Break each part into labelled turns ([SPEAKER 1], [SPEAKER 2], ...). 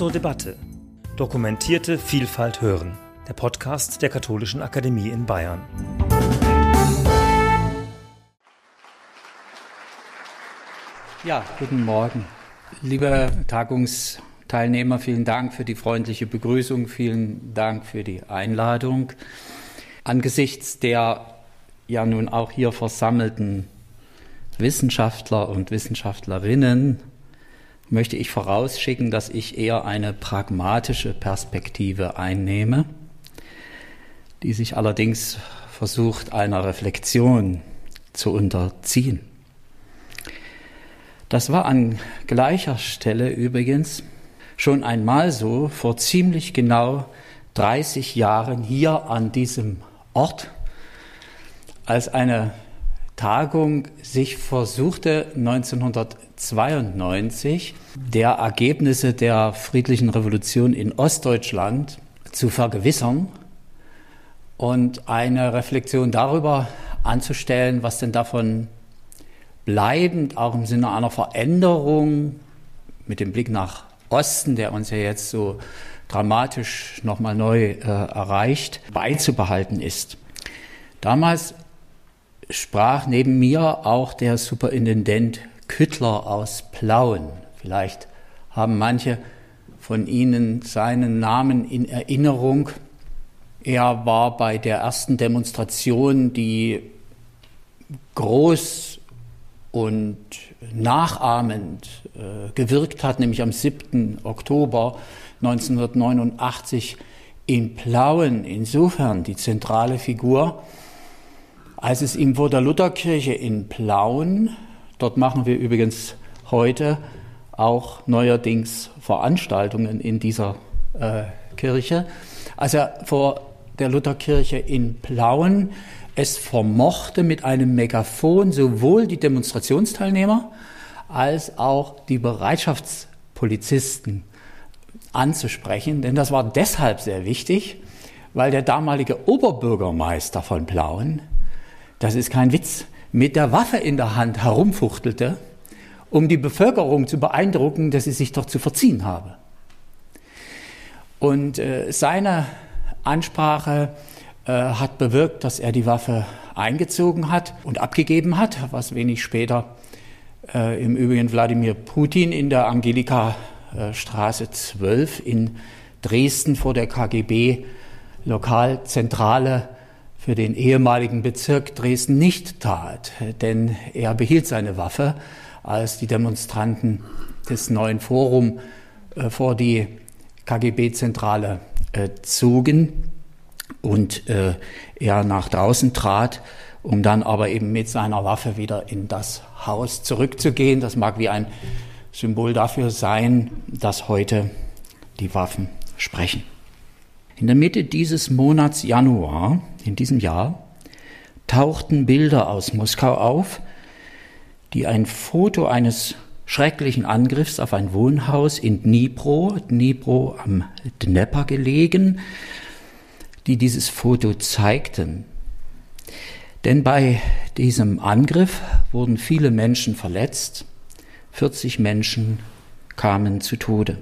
[SPEAKER 1] zur Debatte. Dokumentierte Vielfalt hören. Der Podcast der Katholischen Akademie in Bayern.
[SPEAKER 2] Ja, guten Morgen. Liebe Tagungsteilnehmer, vielen Dank für die freundliche Begrüßung, vielen Dank für die Einladung. Angesichts der ja nun auch hier versammelten Wissenschaftler und Wissenschaftlerinnen möchte ich vorausschicken, dass ich eher eine pragmatische Perspektive einnehme, die sich allerdings versucht, einer Reflexion zu unterziehen. Das war an gleicher Stelle übrigens schon einmal so vor ziemlich genau 30 Jahren hier an diesem Ort, als eine Tagung sich versuchte 1992 der Ergebnisse der friedlichen Revolution in Ostdeutschland zu vergewissern und eine Reflexion darüber anzustellen, was denn davon bleibend auch im Sinne einer Veränderung mit dem Blick nach Osten, der uns ja jetzt so dramatisch nochmal neu äh, erreicht, beizubehalten ist. Damals sprach neben mir auch der Superintendent Küttler aus Plauen. Vielleicht haben manche von Ihnen seinen Namen in Erinnerung. Er war bei der ersten Demonstration, die groß und nachahmend äh, gewirkt hat, nämlich am 7. Oktober 1989 in Plauen, insofern die zentrale Figur, als es ihm vor der Lutherkirche in Plauen, dort machen wir übrigens heute auch neuerdings Veranstaltungen in dieser äh, Kirche, als er vor der Lutherkirche in Plauen es vermochte, mit einem Megafon sowohl die Demonstrationsteilnehmer als auch die Bereitschaftspolizisten anzusprechen. Denn das war deshalb sehr wichtig, weil der damalige Oberbürgermeister von Plauen das ist kein Witz, mit der Waffe in der Hand herumfuchtelte, um die Bevölkerung zu beeindrucken, dass sie sich doch zu verziehen habe. Und äh, seine Ansprache äh, hat bewirkt, dass er die Waffe eingezogen hat und abgegeben hat, was wenig später äh, im Übrigen Wladimir Putin in der Angelika äh, Straße 12 in Dresden vor der KGB Lokalzentrale für den ehemaligen Bezirk Dresden nicht tat, denn er behielt seine Waffe, als die Demonstranten des neuen Forum äh, vor die KGB-Zentrale äh, zogen und äh, er nach draußen trat, um dann aber eben mit seiner Waffe wieder in das Haus zurückzugehen. Das mag wie ein Symbol dafür sein, dass heute die Waffen sprechen. In der Mitte dieses Monats Januar in diesem Jahr tauchten Bilder aus Moskau auf, die ein Foto eines schrecklichen Angriffs auf ein Wohnhaus in Dnipro, Dnipro am Dnepr gelegen, die dieses Foto zeigten. Denn bei diesem Angriff wurden viele Menschen verletzt, 40 Menschen kamen zu Tode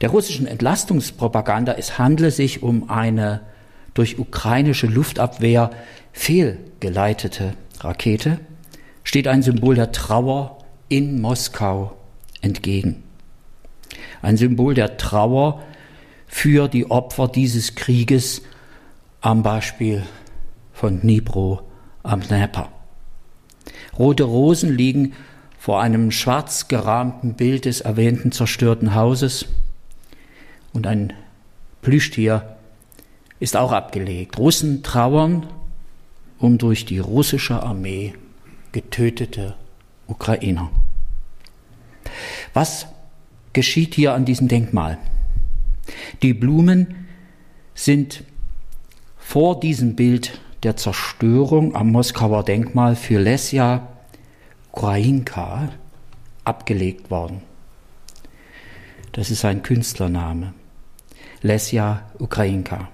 [SPEAKER 2] der russischen Entlastungspropaganda, es handle sich um eine durch ukrainische Luftabwehr fehlgeleitete Rakete, steht ein Symbol der Trauer in Moskau entgegen. Ein Symbol der Trauer für die Opfer dieses Krieges am Beispiel von Dnipro am Dnepr. Rote Rosen liegen vor einem schwarz gerahmten Bild des erwähnten zerstörten Hauses und ein Plüschtier ist auch abgelegt. Russen trauern um durch die russische Armee getötete Ukrainer. Was geschieht hier an diesem Denkmal? Die Blumen sind vor diesem Bild der Zerstörung am Moskauer Denkmal für Lesja Ukrainka abgelegt worden. Das ist ein Künstlername. Lesja Ukrainka.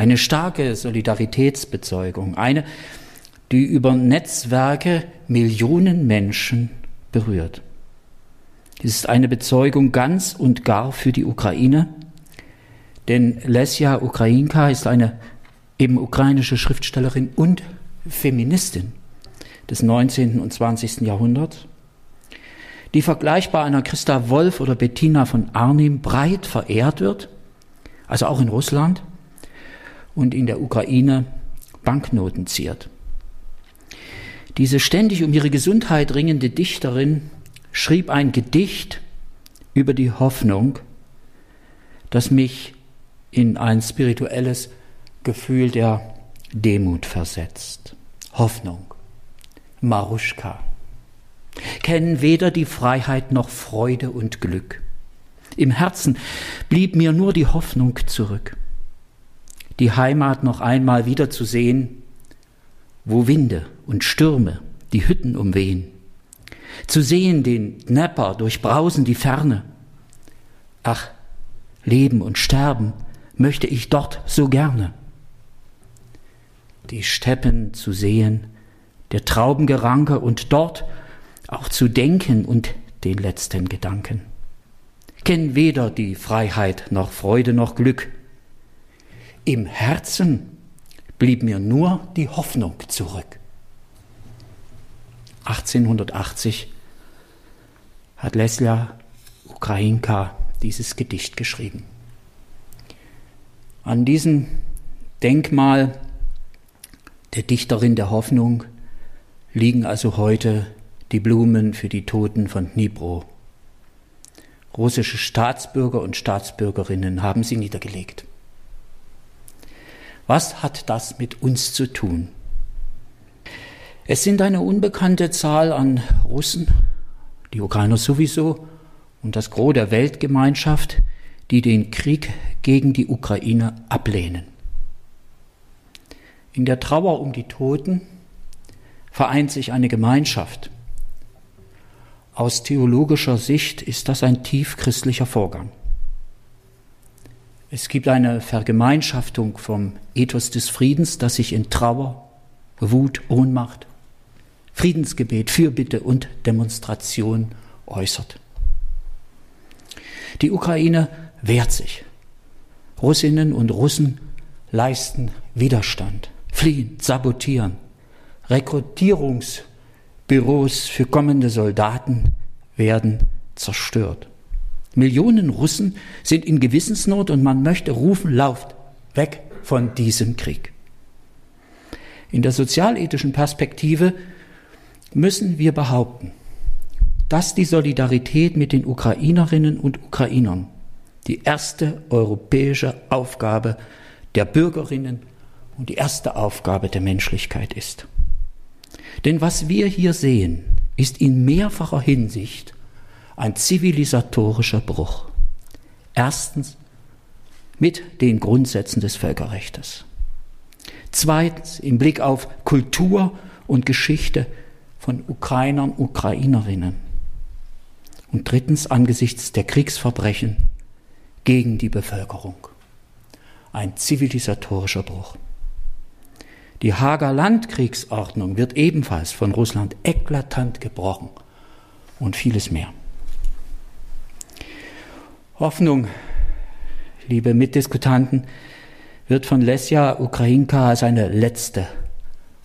[SPEAKER 2] Eine starke Solidaritätsbezeugung, eine, die über Netzwerke Millionen Menschen berührt. Es ist eine Bezeugung ganz und gar für die Ukraine, denn Lesja Ukrainka ist eine eben ukrainische Schriftstellerin und Feministin des 19. und 20. Jahrhunderts, die vergleichbar einer Christa Wolf oder Bettina von Arnim breit verehrt wird, also auch in Russland und in der Ukraine Banknoten ziert. Diese ständig um ihre Gesundheit ringende Dichterin schrieb ein Gedicht über die Hoffnung, das mich in ein spirituelles Gefühl der Demut versetzt. Hoffnung. Maruschka. Kennen weder die Freiheit noch Freude und Glück. Im Herzen blieb mir nur die Hoffnung zurück, die Heimat noch einmal wiederzusehen, wo Winde und Stürme die Hütten umwehen, zu sehen den Dnepr durchbrausen die Ferne. Ach, leben und sterben möchte ich dort so gerne. Die Steppen zu sehen, der Traubengeranke und dort auch zu denken und den letzten Gedanken. Kenn weder die Freiheit noch Freude noch Glück. Im Herzen blieb mir nur die Hoffnung zurück. 1880 hat Leslia Ukrainka dieses Gedicht geschrieben. An diesem Denkmal der Dichterin der Hoffnung liegen also heute die Blumen für die Toten von Dnipro. Russische Staatsbürger und Staatsbürgerinnen haben sie niedergelegt. Was hat das mit uns zu tun? Es sind eine unbekannte Zahl an Russen, die Ukrainer sowieso und das Gros der Weltgemeinschaft, die den Krieg gegen die Ukraine ablehnen. In der Trauer um die Toten vereint sich eine Gemeinschaft. Aus theologischer Sicht ist das ein tief christlicher Vorgang. Es gibt eine Vergemeinschaftung vom Ethos des Friedens, das sich in Trauer, Wut, Ohnmacht, Friedensgebet, Fürbitte und Demonstration äußert. Die Ukraine wehrt sich. Russinnen und Russen leisten Widerstand, fliehen, sabotieren, Rekrutierungsbüros für kommende Soldaten werden zerstört. Millionen Russen sind in Gewissensnot und man möchte rufen, lauft weg von diesem Krieg. In der sozialethischen Perspektive müssen wir behaupten, dass die Solidarität mit den Ukrainerinnen und Ukrainern die erste europäische Aufgabe der Bürgerinnen und die erste Aufgabe der Menschlichkeit ist. Denn was wir hier sehen, ist in mehrfacher Hinsicht ein zivilisatorischer Bruch. Erstens mit den Grundsätzen des Völkerrechts. Zweitens im Blick auf Kultur und Geschichte von Ukrainern, Ukrainerinnen. Und drittens angesichts der Kriegsverbrechen gegen die Bevölkerung. Ein zivilisatorischer Bruch. Die Hager Landkriegsordnung wird ebenfalls von Russland eklatant gebrochen und vieles mehr. Hoffnung, liebe Mitdiskutanten, wird von Lesja Ukrainka als eine letzte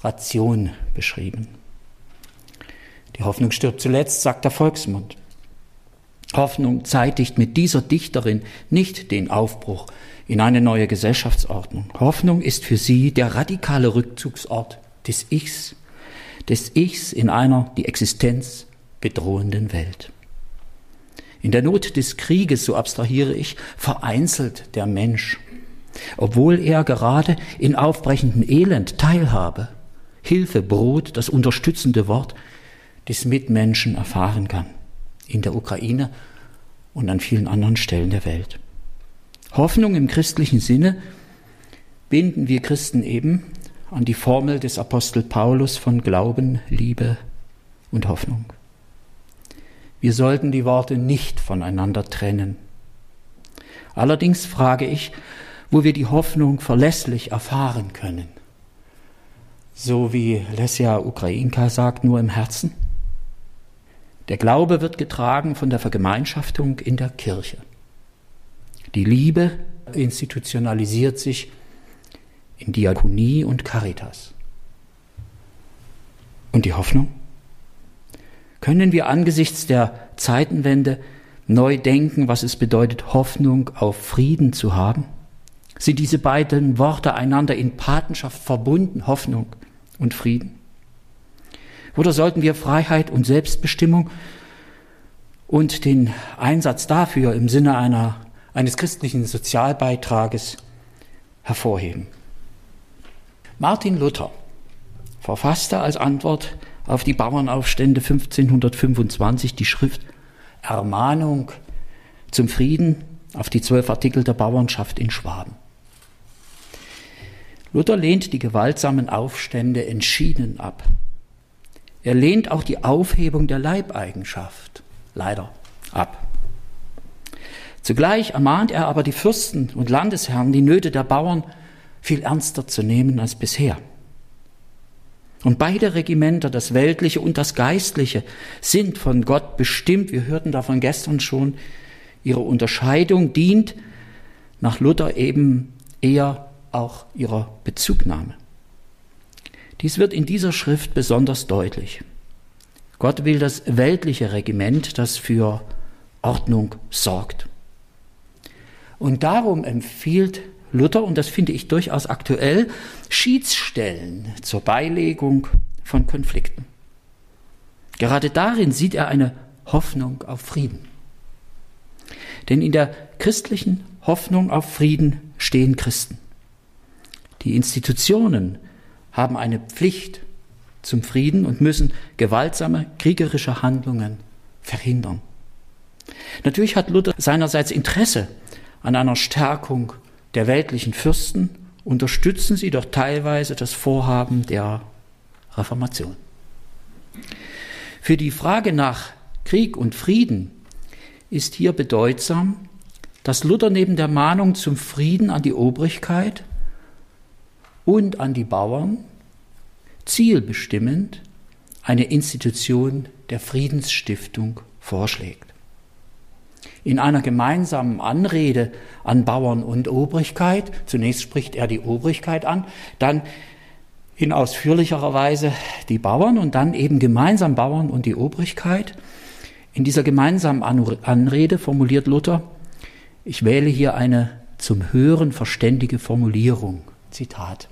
[SPEAKER 2] Ration beschrieben. Die Hoffnung stirbt zuletzt, sagt der Volksmund. Hoffnung zeitigt mit dieser Dichterin nicht den Aufbruch in eine neue Gesellschaftsordnung. Hoffnung ist für sie der radikale Rückzugsort des Ichs, des Ichs in einer die Existenz bedrohenden Welt. In der Not des Krieges, so abstrahiere ich, vereinzelt der Mensch, obwohl er gerade in aufbrechendem Elend teilhabe, Hilfe, Brot, das unterstützende Wort des Mitmenschen erfahren kann in der Ukraine und an vielen anderen Stellen der Welt. Hoffnung im christlichen Sinne binden wir Christen eben an die Formel des Apostel Paulus von Glauben, Liebe und Hoffnung. Wir sollten die Worte nicht voneinander trennen. Allerdings frage ich, wo wir die Hoffnung verlässlich erfahren können. So wie Lesja Ukrainka sagt, nur im Herzen? Der Glaube wird getragen von der Vergemeinschaftung in der Kirche. Die Liebe institutionalisiert sich in Diakonie und Caritas. Und die Hoffnung? Können wir angesichts der Zeitenwende neu denken, was es bedeutet, Hoffnung auf Frieden zu haben? Sind diese beiden Worte einander in Patenschaft verbunden, Hoffnung und Frieden? Oder sollten wir Freiheit und Selbstbestimmung und den Einsatz dafür im Sinne einer, eines christlichen Sozialbeitrages hervorheben? Martin Luther verfasste als Antwort auf die Bauernaufstände 1525 die Schrift Ermahnung zum Frieden auf die zwölf Artikel der Bauernschaft in Schwaben. Luther lehnt die gewaltsamen Aufstände entschieden ab. Er lehnt auch die Aufhebung der Leibeigenschaft leider ab. Zugleich ermahnt er aber die Fürsten und Landesherren, die Nöte der Bauern viel ernster zu nehmen als bisher. Und beide Regimenter, das Weltliche und das Geistliche, sind von Gott bestimmt. Wir hörten davon gestern schon. Ihre Unterscheidung dient nach Luther eben eher auch ihrer Bezugnahme. Dies wird in dieser Schrift besonders deutlich. Gott will das weltliche Regiment, das für Ordnung sorgt. Und darum empfiehlt Luther, und das finde ich durchaus aktuell, Schiedsstellen zur Beilegung von Konflikten. Gerade darin sieht er eine Hoffnung auf Frieden. Denn in der christlichen Hoffnung auf Frieden stehen Christen. Die Institutionen haben eine Pflicht zum Frieden und müssen gewaltsame kriegerische Handlungen verhindern. Natürlich hat Luther seinerseits Interesse an einer Stärkung der weltlichen Fürsten unterstützen sie doch teilweise das Vorhaben der Reformation. Für die Frage nach Krieg und Frieden ist hier bedeutsam, dass Luther neben der Mahnung zum Frieden an die Obrigkeit und an die Bauern zielbestimmend eine Institution der Friedensstiftung vorschlägt in einer gemeinsamen Anrede an Bauern und Obrigkeit, zunächst spricht er die Obrigkeit an, dann in ausführlicherer Weise die Bauern und dann eben gemeinsam Bauern und die Obrigkeit. In dieser gemeinsamen Anrede formuliert Luther, ich wähle hier eine zum Hören verständige Formulierung. Zitat.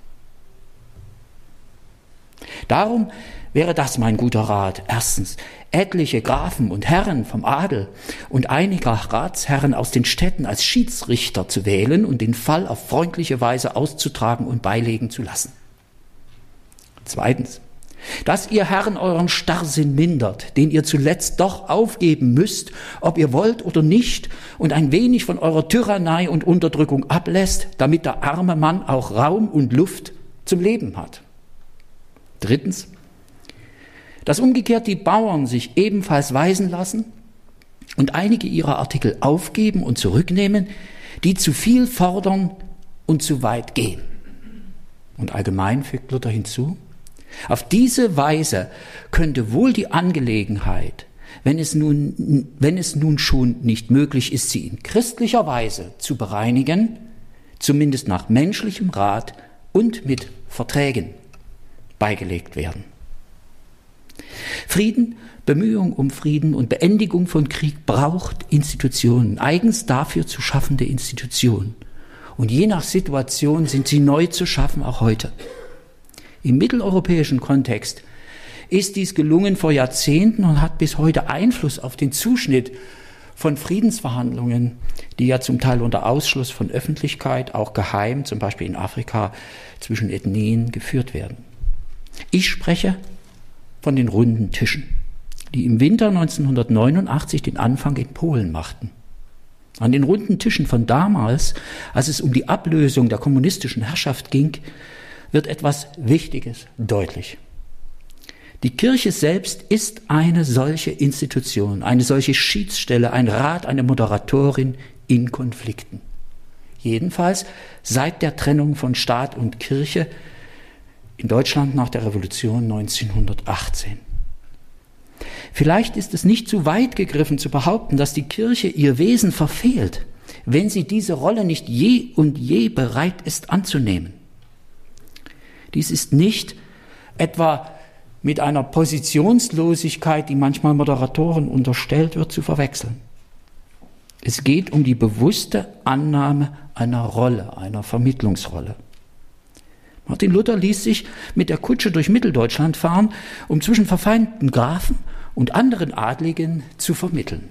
[SPEAKER 2] Darum wäre das mein guter Rat. Erstens, etliche Grafen und Herren vom Adel und einiger Ratsherren aus den Städten als Schiedsrichter zu wählen und den Fall auf freundliche Weise auszutragen und beilegen zu lassen. Zweitens, dass ihr Herren euren Starrsinn mindert, den ihr zuletzt doch aufgeben müsst, ob ihr wollt oder nicht, und ein wenig von eurer Tyrannei und Unterdrückung ablässt, damit der arme Mann auch Raum und Luft zum Leben hat. Drittens, dass umgekehrt die Bauern sich ebenfalls weisen lassen und einige ihrer Artikel aufgeben und zurücknehmen, die zu viel fordern und zu weit gehen. Und allgemein fügt Luther hinzu, auf diese Weise könnte wohl die Angelegenheit, wenn es nun, wenn es nun schon nicht möglich ist, sie in christlicher Weise zu bereinigen, zumindest nach menschlichem Rat und mit Verträgen beigelegt werden. Frieden, Bemühung um Frieden und Beendigung von Krieg braucht Institutionen, eigens dafür zu schaffende Institutionen. Und je nach Situation sind sie neu zu schaffen, auch heute. Im mitteleuropäischen Kontext ist dies gelungen vor Jahrzehnten und hat bis heute Einfluss auf den Zuschnitt von Friedensverhandlungen, die ja zum Teil unter Ausschluss von Öffentlichkeit, auch geheim, zum Beispiel in Afrika, zwischen Ethnien geführt werden. Ich spreche von den runden Tischen, die im Winter 1989 den Anfang in Polen machten. An den runden Tischen von damals, als es um die Ablösung der kommunistischen Herrschaft ging, wird etwas Wichtiges deutlich. Die Kirche selbst ist eine solche Institution, eine solche Schiedsstelle, ein Rat, eine Moderatorin in Konflikten. Jedenfalls seit der Trennung von Staat und Kirche in Deutschland nach der Revolution 1918. Vielleicht ist es nicht zu weit gegriffen zu behaupten, dass die Kirche ihr Wesen verfehlt, wenn sie diese Rolle nicht je und je bereit ist anzunehmen. Dies ist nicht etwa mit einer Positionslosigkeit, die manchmal Moderatoren unterstellt wird, zu verwechseln. Es geht um die bewusste Annahme einer Rolle, einer Vermittlungsrolle. Martin Luther ließ sich mit der Kutsche durch Mitteldeutschland fahren, um zwischen verfeindeten Grafen und anderen Adligen zu vermitteln.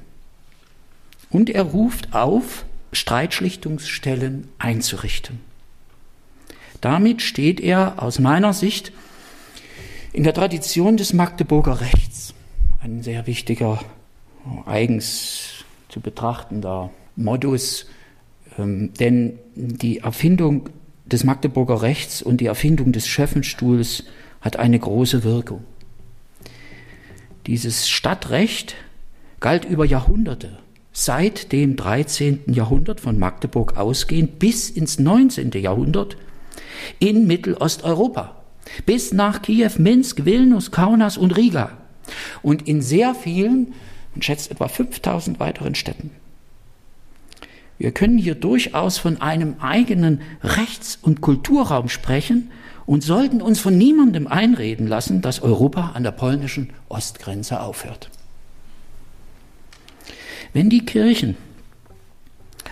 [SPEAKER 2] Und er ruft auf, Streitschlichtungsstellen einzurichten. Damit steht er aus meiner Sicht in der Tradition des Magdeburger Rechts. Ein sehr wichtiger, eigens zu betrachtender Modus, ähm, denn die Erfindung des Magdeburger Rechts und die Erfindung des Schöffenstuhls hat eine große Wirkung. Dieses Stadtrecht galt über Jahrhunderte, seit dem 13. Jahrhundert von Magdeburg ausgehend bis ins 19. Jahrhundert in Mittelosteuropa, bis nach Kiew, Minsk, Vilnius, Kaunas und Riga und in sehr vielen, man schätzt etwa 5000 weiteren Städten. Wir können hier durchaus von einem eigenen Rechts- und Kulturraum sprechen und sollten uns von niemandem einreden lassen, dass Europa an der polnischen Ostgrenze aufhört. Wenn die Kirchen,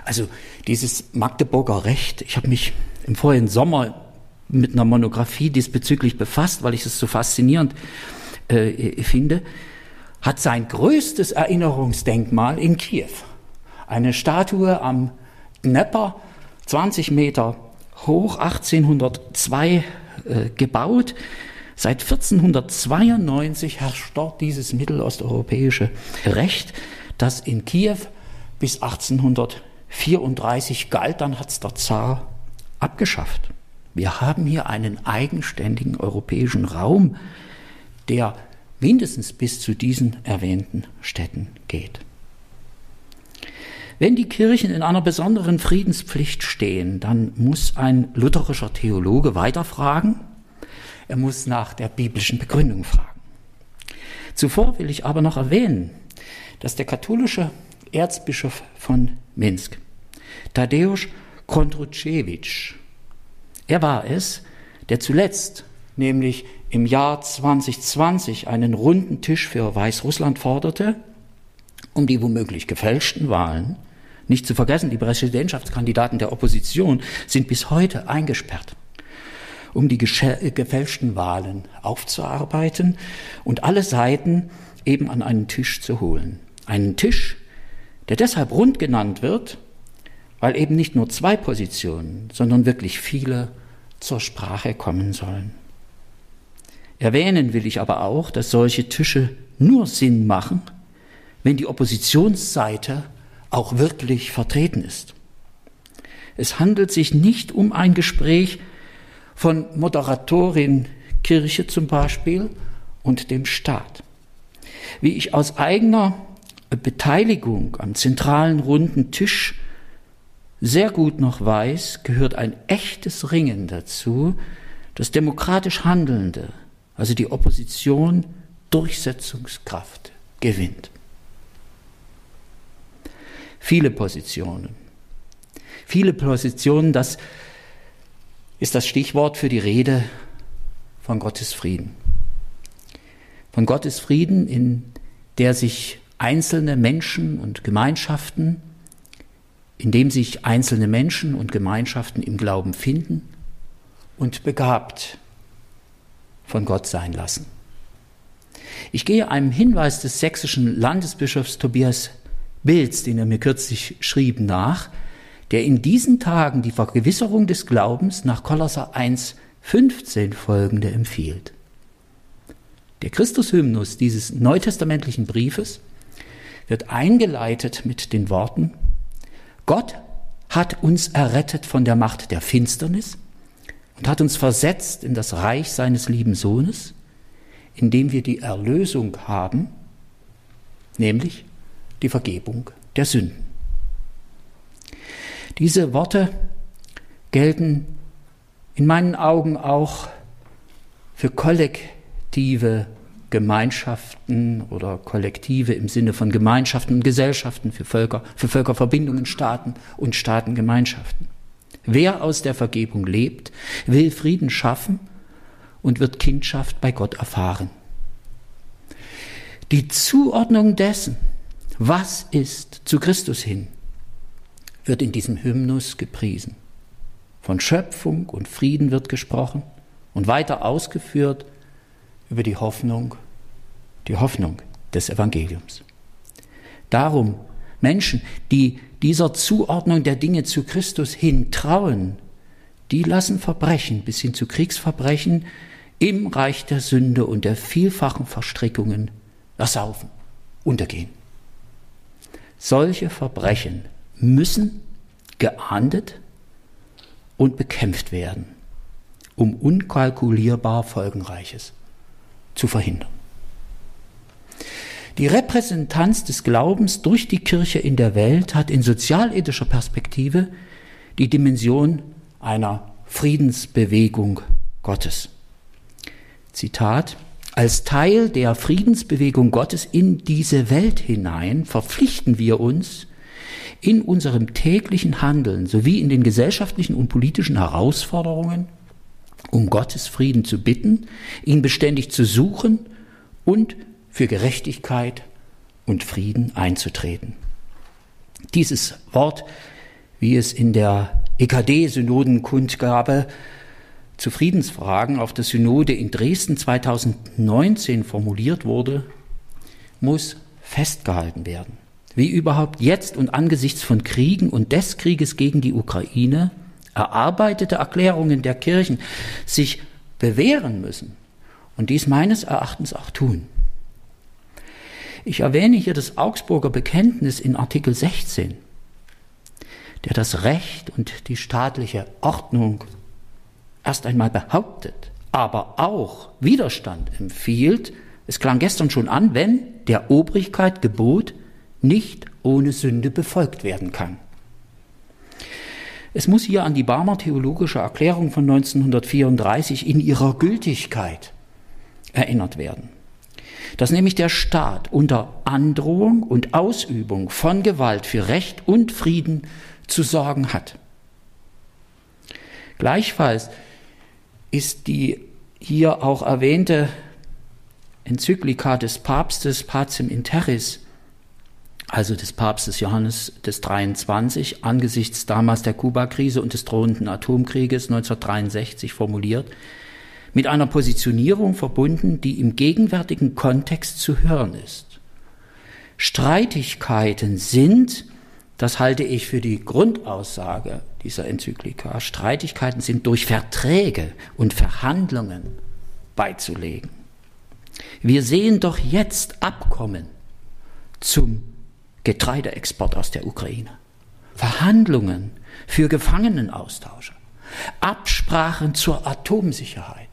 [SPEAKER 2] also dieses Magdeburger Recht, ich habe mich im vorigen Sommer mit einer Monographie diesbezüglich befasst, weil ich es so faszinierend äh, finde, hat sein größtes Erinnerungsdenkmal in Kiew. Eine Statue am Dnepr, 20 Meter hoch, 1802 äh, gebaut. Seit 1492 herrscht dort dieses mittelosteuropäische Recht, das in Kiew bis 1834 galt. Dann hat es der Zar abgeschafft. Wir haben hier einen eigenständigen europäischen Raum, der mindestens bis zu diesen erwähnten Städten geht. Wenn die Kirchen in einer besonderen Friedenspflicht stehen, dann muss ein lutherischer Theologe weiterfragen. Er muss nach der biblischen Begründung fragen. Zuvor will ich aber noch erwähnen, dass der katholische Erzbischof von Minsk, Tadeusz Kondruczewitsch, er war es, der zuletzt, nämlich im Jahr 2020, einen runden Tisch für Weißrussland forderte, um die womöglich gefälschten Wahlen. Nicht zu vergessen, die Präsidentschaftskandidaten der Opposition sind bis heute eingesperrt, um die gefälschten Wahlen aufzuarbeiten und alle Seiten eben an einen Tisch zu holen. Einen Tisch, der deshalb rund genannt wird, weil eben nicht nur zwei Positionen, sondern wirklich viele zur Sprache kommen sollen. Erwähnen will ich aber auch, dass solche Tische nur Sinn machen, wenn die Oppositionsseite auch wirklich vertreten ist. Es handelt sich nicht um ein Gespräch von Moderatorin Kirche zum Beispiel und dem Staat. Wie ich aus eigener Beteiligung am zentralen runden Tisch sehr gut noch weiß, gehört ein echtes Ringen dazu, das demokratisch Handelnde, also die Opposition, Durchsetzungskraft gewinnt. Viele Positionen. Viele Positionen, das ist das Stichwort für die Rede von Gottes Frieden. Von Gottes Frieden, in der sich einzelne Menschen und Gemeinschaften in dem sich einzelne Menschen und Gemeinschaften im Glauben finden und begabt von Gott sein lassen. Ich gehe einem Hinweis des sächsischen Landesbischofs Tobias Bilz, den er mir kürzlich schrieb, nach, der in diesen Tagen die Vergewisserung des Glaubens nach Kolosser 1, 15 folgende empfiehlt. Der Christushymnus dieses neutestamentlichen Briefes wird eingeleitet mit den Worten Gott hat uns errettet von der Macht der Finsternis und hat uns versetzt in das Reich seines lieben Sohnes, indem wir die Erlösung haben, nämlich die Vergebung der Sünden. Diese Worte gelten in meinen Augen auch für kollektive Gemeinschaften oder Kollektive im Sinne von Gemeinschaften und Gesellschaften für Völker, für Völkerverbindungen, Staaten und Staatengemeinschaften. Wer aus der Vergebung lebt, will Frieden schaffen und wird Kindschaft bei Gott erfahren. Die Zuordnung dessen, was ist zu Christus hin, wird in diesem Hymnus gepriesen. Von Schöpfung und Frieden wird gesprochen und weiter ausgeführt über die Hoffnung, die Hoffnung des Evangeliums. Darum Menschen, die dieser Zuordnung der Dinge zu Christus hin trauen, die lassen Verbrechen bis hin zu Kriegsverbrechen im Reich der Sünde und der vielfachen Verstrickungen ersaufen, untergehen. Solche Verbrechen müssen geahndet und bekämpft werden, um unkalkulierbar Folgenreiches zu verhindern. Die Repräsentanz des Glaubens durch die Kirche in der Welt hat in sozialethischer Perspektive die Dimension einer Friedensbewegung Gottes. Zitat als Teil der Friedensbewegung Gottes in diese Welt hinein verpflichten wir uns, in unserem täglichen Handeln sowie in den gesellschaftlichen und politischen Herausforderungen um Gottes Frieden zu bitten, ihn beständig zu suchen und für Gerechtigkeit und Frieden einzutreten. Dieses Wort, wie es in der EKD-Synodenkundgabe zu Friedensfragen auf der Synode in Dresden 2019 formuliert wurde, muss festgehalten werden. Wie überhaupt jetzt und angesichts von Kriegen und des Krieges gegen die Ukraine erarbeitete Erklärungen der Kirchen sich bewähren müssen und dies meines Erachtens auch tun. Ich erwähne hier das Augsburger Bekenntnis in Artikel 16, der das Recht und die staatliche Ordnung erst einmal behauptet, aber auch Widerstand empfiehlt, es klang gestern schon an, wenn der Obrigkeit Gebot nicht ohne Sünde befolgt werden kann. Es muss hier an die Barmer Theologische Erklärung von 1934 in ihrer Gültigkeit erinnert werden, dass nämlich der Staat unter Androhung und Ausübung von Gewalt für Recht und Frieden zu sorgen hat. Gleichfalls ist die hier auch erwähnte Enzyklika des Papstes Pacem in Terris, also des Papstes Johannes des 23, angesichts damals der Kuba-Krise und des drohenden Atomkrieges 1963 formuliert, mit einer Positionierung verbunden, die im gegenwärtigen Kontext zu hören ist. Streitigkeiten sind, das halte ich für die Grundaussage dieser Enzyklika. Streitigkeiten sind durch Verträge und Verhandlungen beizulegen. Wir sehen doch jetzt Abkommen zum Getreideexport aus der Ukraine, Verhandlungen für Gefangenenaustausche, Absprachen zur Atomsicherheit,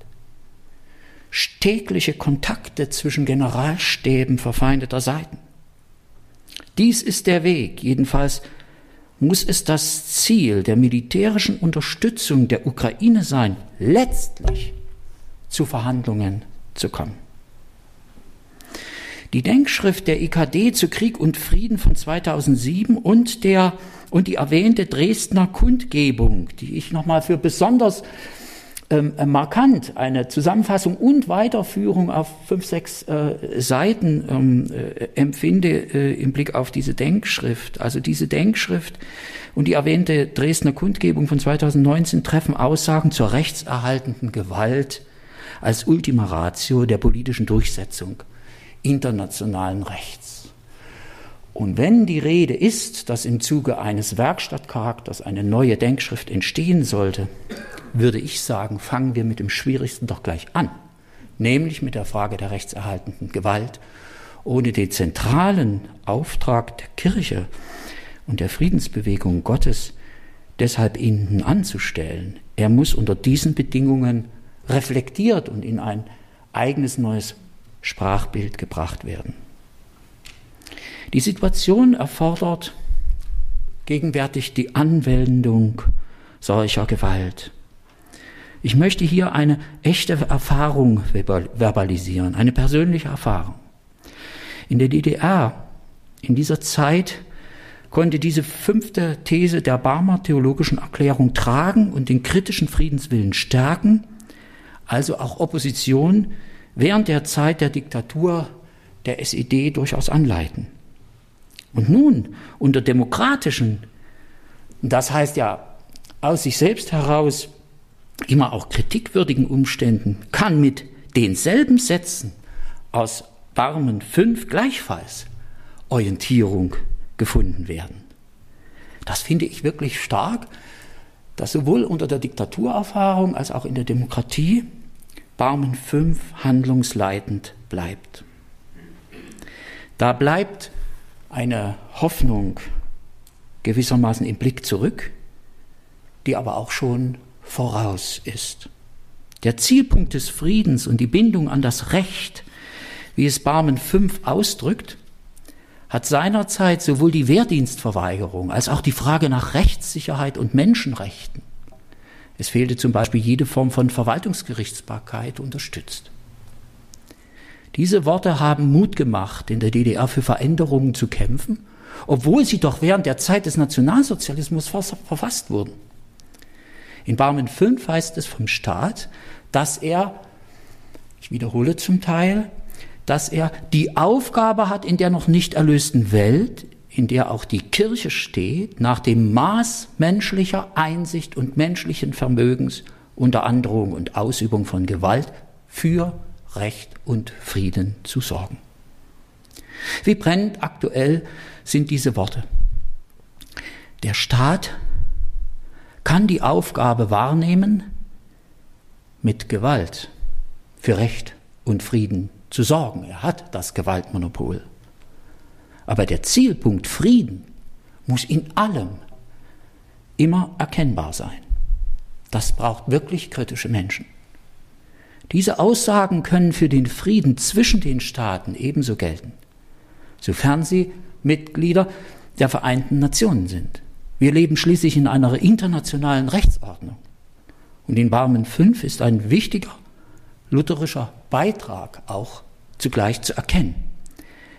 [SPEAKER 2] tägliche Kontakte zwischen Generalstäben verfeindeter Seiten. Dies ist der Weg, jedenfalls muss es das Ziel der militärischen Unterstützung der Ukraine sein, letztlich zu Verhandlungen zu kommen. Die Denkschrift der IKD zu Krieg und Frieden von 2007 und der und die erwähnte Dresdner Kundgebung, die ich nochmal für besonders ähm, äh, markant eine Zusammenfassung und Weiterführung auf fünf, sechs äh, Seiten ähm, äh, empfinde äh, im Blick auf diese Denkschrift. Also diese Denkschrift und die erwähnte Dresdner Kundgebung von 2019 treffen Aussagen zur rechtserhaltenden Gewalt als Ultima Ratio der politischen Durchsetzung internationalen Rechts. Und wenn die Rede ist, dass im Zuge eines Werkstattcharakters eine neue Denkschrift entstehen sollte, würde ich sagen, fangen wir mit dem Schwierigsten doch gleich an, nämlich mit der Frage der rechtserhaltenden Gewalt, ohne den zentralen Auftrag der Kirche und der Friedensbewegung Gottes deshalb ihnen anzustellen. Er muss unter diesen Bedingungen reflektiert und in ein eigenes neues Sprachbild gebracht werden. Die Situation erfordert gegenwärtig die Anwendung solcher Gewalt Ich möchte hier eine echte Erfahrung verbalisieren, eine persönliche Erfahrung. In der DDR, in dieser Zeit, konnte diese fünfte These der Barmer theologischen Erklärung tragen und den kritischen Friedenswillen stärken, also auch Opposition während der Zeit der Diktatur der SED durchaus anleiten. Und nun unter demokratischen, das heißt ja aus sich selbst heraus immer auch kritikwürdigen Umständen, kann mit denselben Sätzen aus Barmen 5 gleichfalls Orientierung gefunden werden. Das finde ich wirklich stark, dass sowohl unter der Diktaturerfahrung als auch in der Demokratie Barmen 5 handlungsleitend bleibt. Da bleibt eine Hoffnung gewissermaßen im Blick zurück, die aber auch schon voraus ist. Der Zielpunkt des Friedens und die Bindung an das Recht, wie es Barmen 5 ausdrückt, hat seinerzeit sowohl die Wehrdienstverweigerung als auch die Frage nach Rechtssicherheit und Menschenrechten, es fehlte zum Beispiel jede Form von Verwaltungsgerichtsbarkeit, unterstützt. Diese Worte haben Mut gemacht, in der DDR für Veränderungen zu kämpfen, obwohl sie doch während der Zeit des Nationalsozialismus verfasst wurden. In Barmen 5 heißt es vom Staat, dass er, ich wiederhole zum Teil, dass er die Aufgabe hat, in der noch nicht erlösten Welt, in der auch die Kirche steht, nach dem Maß menschlicher Einsicht und menschlichen Vermögens unter Androhung und Ausübung von Gewalt für Recht und Frieden zu sorgen. Wie brennend aktuell sind diese Worte. Der Staat kann die Aufgabe wahrnehmen, mit Gewalt für Recht und Frieden zu sorgen. Er hat das Gewaltmonopol. Aber der Zielpunkt Frieden muss in allem immer erkennbar sein. Das braucht wirklich kritische Menschen. Diese Aussagen können für den Frieden zwischen den Staaten ebenso gelten, sofern sie Mitglieder der Vereinten Nationen sind. Wir leben schließlich in einer internationalen Rechtsordnung. Und in Barmen 5 ist ein wichtiger lutherischer Beitrag auch zugleich zu erkennen.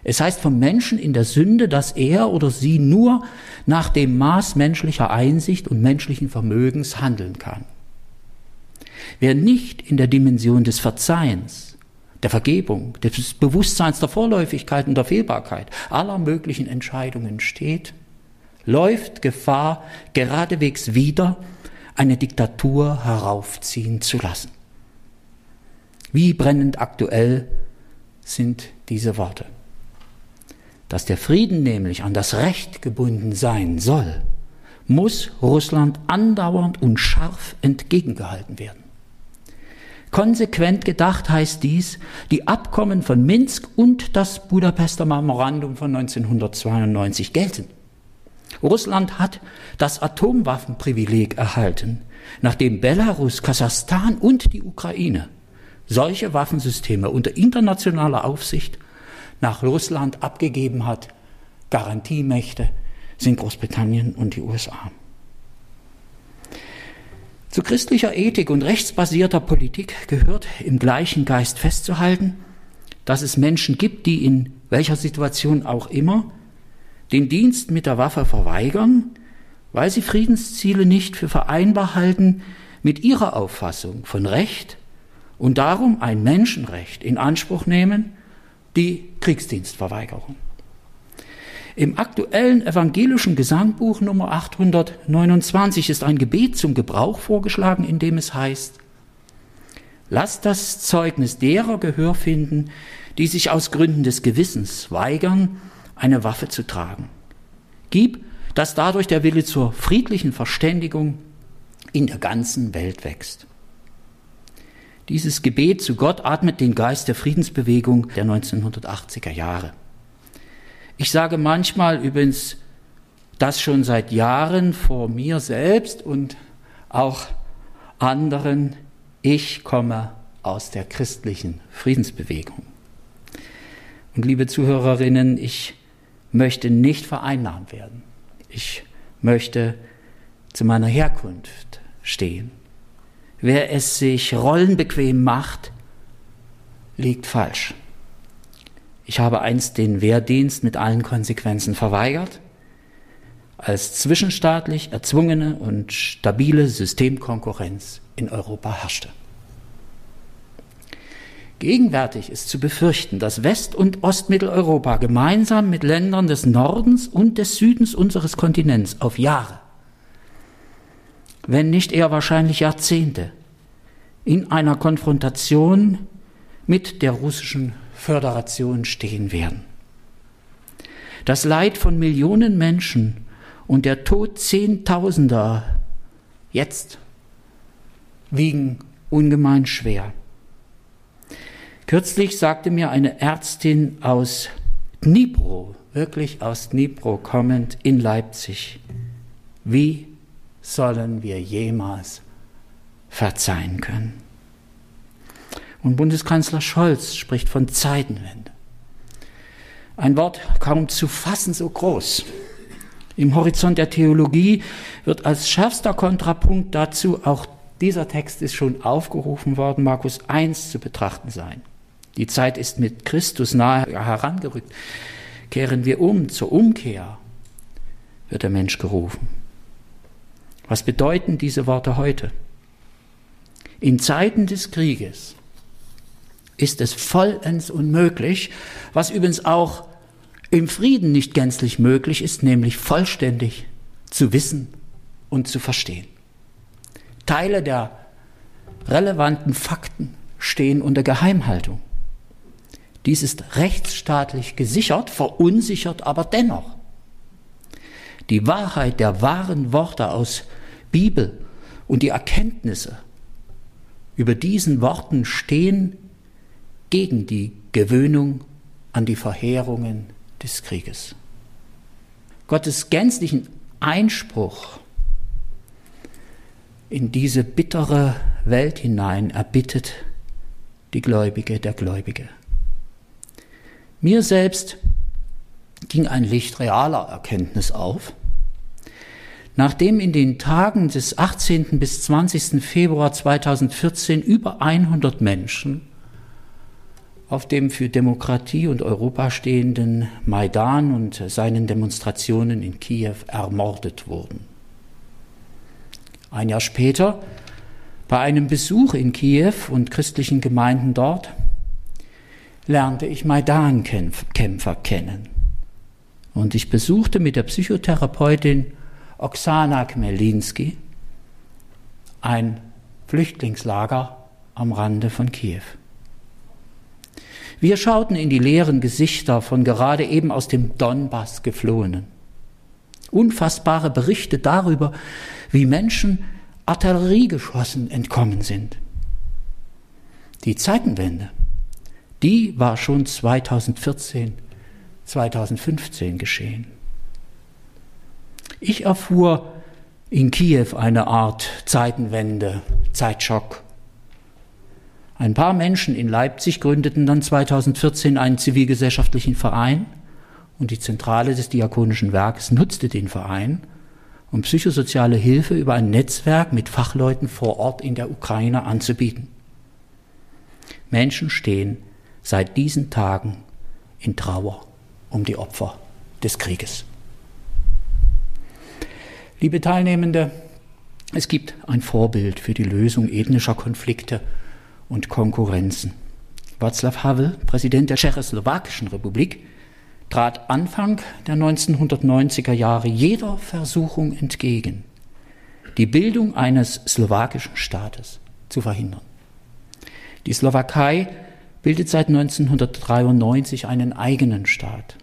[SPEAKER 2] Es heißt vom Menschen in der Sünde, dass er oder sie nur nach dem Maß menschlicher Einsicht und menschlichen Vermögens handeln kann. Wer nicht in der Dimension des Verzeihens, der Vergebung, des Bewusstseins der Vorläufigkeit und der Fehlbarkeit aller möglichen Entscheidungen steht, läuft Gefahr, geradewegs wieder eine Diktatur heraufziehen zu lassen. Wie brennend aktuell sind diese Worte. Dass der Frieden nämlich an das Recht gebunden sein soll, muss Russland andauernd und scharf entgegengehalten werden. Konsequent gedacht heißt dies, die Abkommen von Minsk und das Budapester Memorandum von 1992 gelten. Russland hat das Atomwaffenprivileg erhalten, nachdem Belarus, Kasachstan und die Ukraine solche Waffensysteme unter internationaler Aufsicht nach Russland abgegeben hat. Garantiemächte sind Großbritannien und die USA. Zu christlicher Ethik und rechtsbasierter Politik gehört im gleichen Geist festzuhalten, dass es Menschen gibt, die in welcher Situation auch immer den Dienst mit der Waffe verweigern, weil sie Friedensziele nicht für vereinbar halten mit ihrer Auffassung von Recht und darum ein Menschenrecht in Anspruch nehmen, die Kriegsdienstverweigerung. Im aktuellen evangelischen Gesangbuch Nummer 829 ist ein Gebet zum Gebrauch vorgeschlagen, in dem es heißt, Lass das Zeugnis derer Gehör finden, die sich aus Gründen des Gewissens weigern, eine Waffe zu tragen. Gib, dass dadurch der Wille zur friedlichen Verständigung in der ganzen Welt wächst. Dieses Gebet zu Gott atmet den Geist der Friedensbewegung der 1980er Jahre. Ich sage manchmal übrigens das schon seit Jahren vor mir selbst und auch anderen, ich komme aus der christlichen Friedensbewegung. Und liebe Zuhörerinnen, ich möchte nicht vereinnahmt werden. Ich möchte zu meiner Herkunft stehen. wer es sich rollenbequem macht, liegt falsch. Ich habe einst den Wehrdienst mit allen Konsequenzen verweigert, als zwischenstaatlich erzwungene und stabile Systemkonkurrenz in Europa herrschte. Gegenwärtig ist zu befürchten, dass West- und Ostmitteleuropa gemeinsam mit Ländern des Nordens und des Südens unseres Kontinents auf Jahre, wenn nicht eher wahrscheinlich Jahrzehnte, in einer Konfrontation mit der russischen Föderation stehen werden. Das Leid von Millionen Menschen und der Tod Zehntausender jetzt wiegen ungemein schwer. Kürzlich sagte mir eine Ärztin aus Dnipro, wirklich aus Dnipro kommend in Leipzig, wie sollen wir jemals verzeihen können? Und Bundeskanzler Scholz spricht von Zeitenwende. Ein Wort kaum zu fassen so groß. Im Horizont der Theologie wird als schärfster Kontrapunkt dazu auch dieser Text ist schon aufgerufen worden, Markus 1 zu betrachten sein. Die Zeit ist mit Christus nahe herangerückt. Kehren wir um zur Umkehr, wird der Mensch gerufen. Was bedeuten diese Worte heute? In Zeiten des Krieges ist es vollends unmöglich, was übrigens auch im Frieden nicht gänzlich möglich ist, nämlich vollständig zu wissen und zu verstehen. Teile der relevanten Fakten stehen unter Geheimhaltung. Dies ist rechtsstaatlich gesichert, verunsichert aber dennoch. Die Wahrheit der wahren Worte aus Bibel und die Erkenntnisse über diesen Worten stehen gegen die Gewöhnung an die Verheerungen des Krieges. Gottes gänzlichen Einspruch in diese bittere Welt hinein erbittet die Gläubige, der Gläubige. Mir selbst ging ein Licht realer Erkenntnis auf. Nachdem in den Tagen des 18. bis 20. Februar 2014 über 100 Menschen auf dem für Demokratie und Europa stehenden Maidan und seinen Demonstrationen in Kiew ermordet wurden. Ein Jahr später, bei einem Besuch in Kiew und christlichen Gemeinden dort, lernte ich Maidan-Kämpfer kennen. Und ich besuchte mit der Psychotherapeutin Oksana Kmelinski ein Flüchtlingslager am Rande von Kiew. Wir schauten in die leeren Gesichter von gerade eben aus dem Donbass geflohenen. Unfassbare Berichte darüber, wie Menschen Artilleriegeschossen entkommen sind. Die Zeitenwende die war schon 2014, 2015 geschehen. Ich erfuhr in Kiew eine Art Zeitenwende, Zeitschock. Ein paar Menschen in Leipzig gründeten dann 2014 einen zivilgesellschaftlichen Verein und die Zentrale des Diakonischen Werkes nutzte den Verein, um psychosoziale Hilfe über ein Netzwerk mit Fachleuten vor Ort in der Ukraine anzubieten. Menschen stehen seit diesen Tagen in Trauer um die Opfer des Krieges. Liebe Teilnehmende, es gibt ein Vorbild für die Lösung ethnischer Konflikte und Konkurrenzen. Václav Havel, Präsident der Tschechoslowakischen Republik, trat Anfang der 1990er Jahre jeder Versuchung entgegen, die Bildung eines slowakischen Staates zu verhindern. Die Slowakei bildet seit 1993 einen eigenen Staat.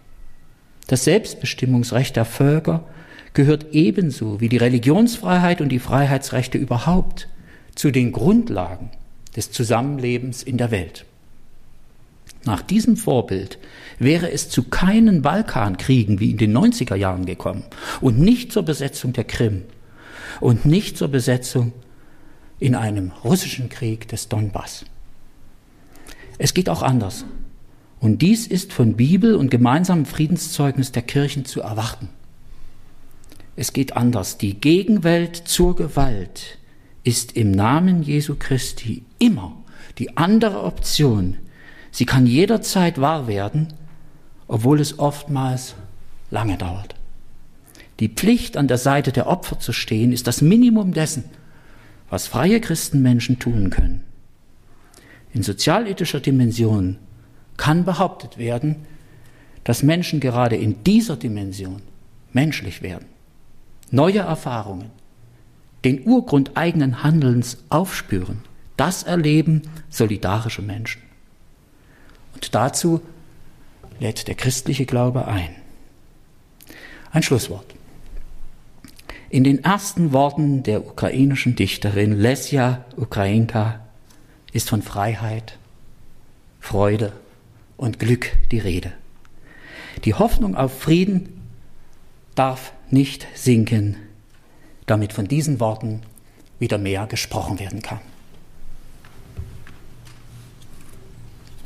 [SPEAKER 2] Das Selbstbestimmungsrecht der Völker gehört ebenso wie die Religionsfreiheit und die Freiheitsrechte überhaupt zu den Grundlagen des Zusammenlebens in der Welt. Nach diesem Vorbild wäre es zu keinen Balkankriegen wie in den 90er Jahren gekommen und nicht zur Besetzung der Krim und nicht zur Besetzung in einem russischen Krieg des Donbass. Es geht auch anders. Und dies ist von Bibel und gemeinsamem Friedenszeugnis der Kirchen zu erwarten. Es geht anders. Die Gegenwelt zur Gewalt ist im Namen Jesu Christi immer die andere Option. Sie kann jederzeit wahr werden, obwohl es oftmals lange dauert. Die Pflicht, an der Seite der Opfer zu stehen, ist das Minimum dessen, was freie Christenmenschen tun können. In sozialethischer Dimension kann behauptet werden, dass Menschen gerade in dieser Dimension menschlich werden, neue Erfahrungen, den Urgrund eigenen Handelns aufspüren. Das erleben solidarische Menschen. Und dazu lädt der christliche Glaube ein. Ein Schlusswort. In den ersten Worten der ukrainischen Dichterin Lesja Ukrainka ist von Freiheit, Freude und Glück die Rede. Die Hoffnung auf Frieden darf nicht sinken, damit von diesen Worten wieder mehr gesprochen werden kann.